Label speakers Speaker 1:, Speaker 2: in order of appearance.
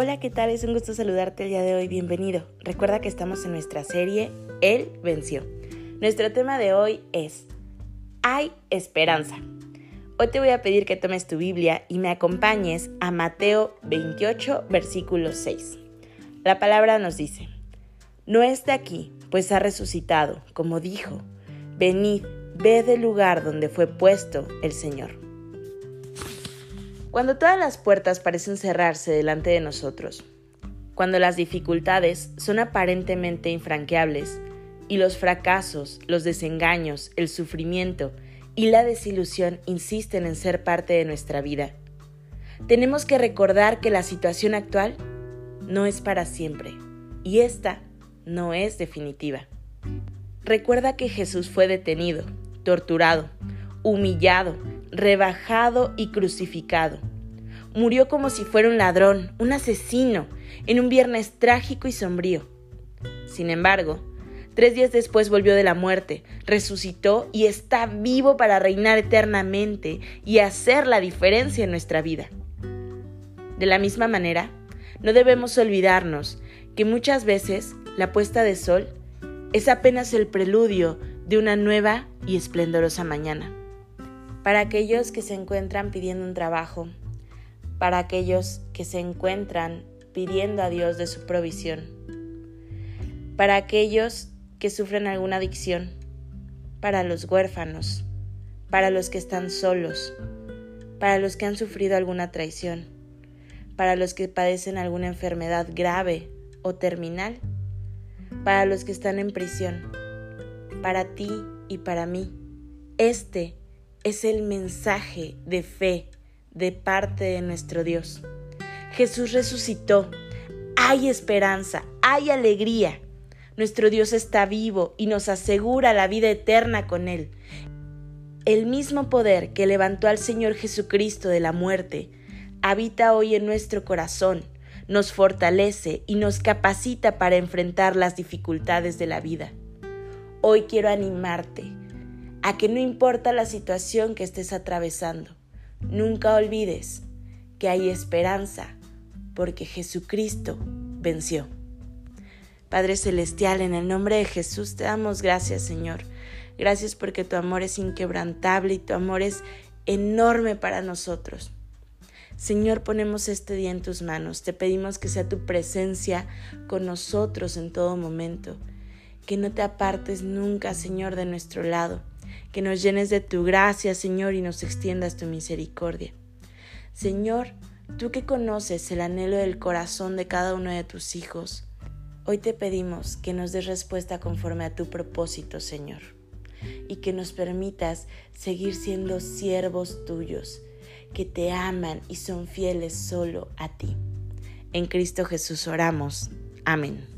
Speaker 1: Hola, ¿qué tal? Es un gusto saludarte el día de hoy. Bienvenido. Recuerda que estamos en nuestra serie Él venció. Nuestro tema de hoy es Hay esperanza. Hoy te voy a pedir que tomes tu Biblia y me acompañes a Mateo 28, versículo 6. La palabra nos dice, No está aquí, pues ha resucitado, como dijo, venid, ved el lugar donde fue puesto el Señor. Cuando todas las puertas parecen cerrarse delante de nosotros, cuando las dificultades son aparentemente infranqueables y los fracasos, los desengaños, el sufrimiento y la desilusión insisten en ser parte de nuestra vida, tenemos que recordar que la situación actual no es para siempre y esta no es definitiva. Recuerda que Jesús fue detenido, torturado, humillado, rebajado y crucificado. Murió como si fuera un ladrón, un asesino, en un viernes trágico y sombrío. Sin embargo, tres días después volvió de la muerte, resucitó y está vivo para reinar eternamente y hacer la diferencia en nuestra vida. De la misma manera, no debemos olvidarnos que muchas veces la puesta de sol es apenas el preludio de una nueva y esplendorosa mañana para aquellos que se encuentran pidiendo un trabajo, para aquellos que se encuentran pidiendo a Dios de su provisión, para aquellos que sufren alguna adicción, para los huérfanos, para los que están solos, para los que han sufrido alguna traición, para los que padecen alguna enfermedad grave o terminal, para los que están en prisión, para ti y para mí. Este es el mensaje de fe de parte de nuestro Dios. Jesús resucitó. Hay esperanza, hay alegría. Nuestro Dios está vivo y nos asegura la vida eterna con Él. El mismo poder que levantó al Señor Jesucristo de la muerte habita hoy en nuestro corazón, nos fortalece y nos capacita para enfrentar las dificultades de la vida. Hoy quiero animarte a que no importa la situación que estés atravesando, nunca olvides que hay esperanza porque Jesucristo venció. Padre Celestial, en el nombre de Jesús te damos gracias, Señor. Gracias porque tu amor es inquebrantable y tu amor es enorme para nosotros. Señor, ponemos este día en tus manos. Te pedimos que sea tu presencia con nosotros en todo momento. Que no te apartes nunca, Señor, de nuestro lado que nos llenes de tu gracia, Señor, y nos extiendas tu misericordia. Señor, tú que conoces el anhelo del corazón de cada uno de tus hijos, hoy te pedimos que nos des respuesta conforme a tu propósito, Señor, y que nos permitas seguir siendo siervos tuyos, que te aman y son fieles solo a ti. En Cristo Jesús oramos. Amén.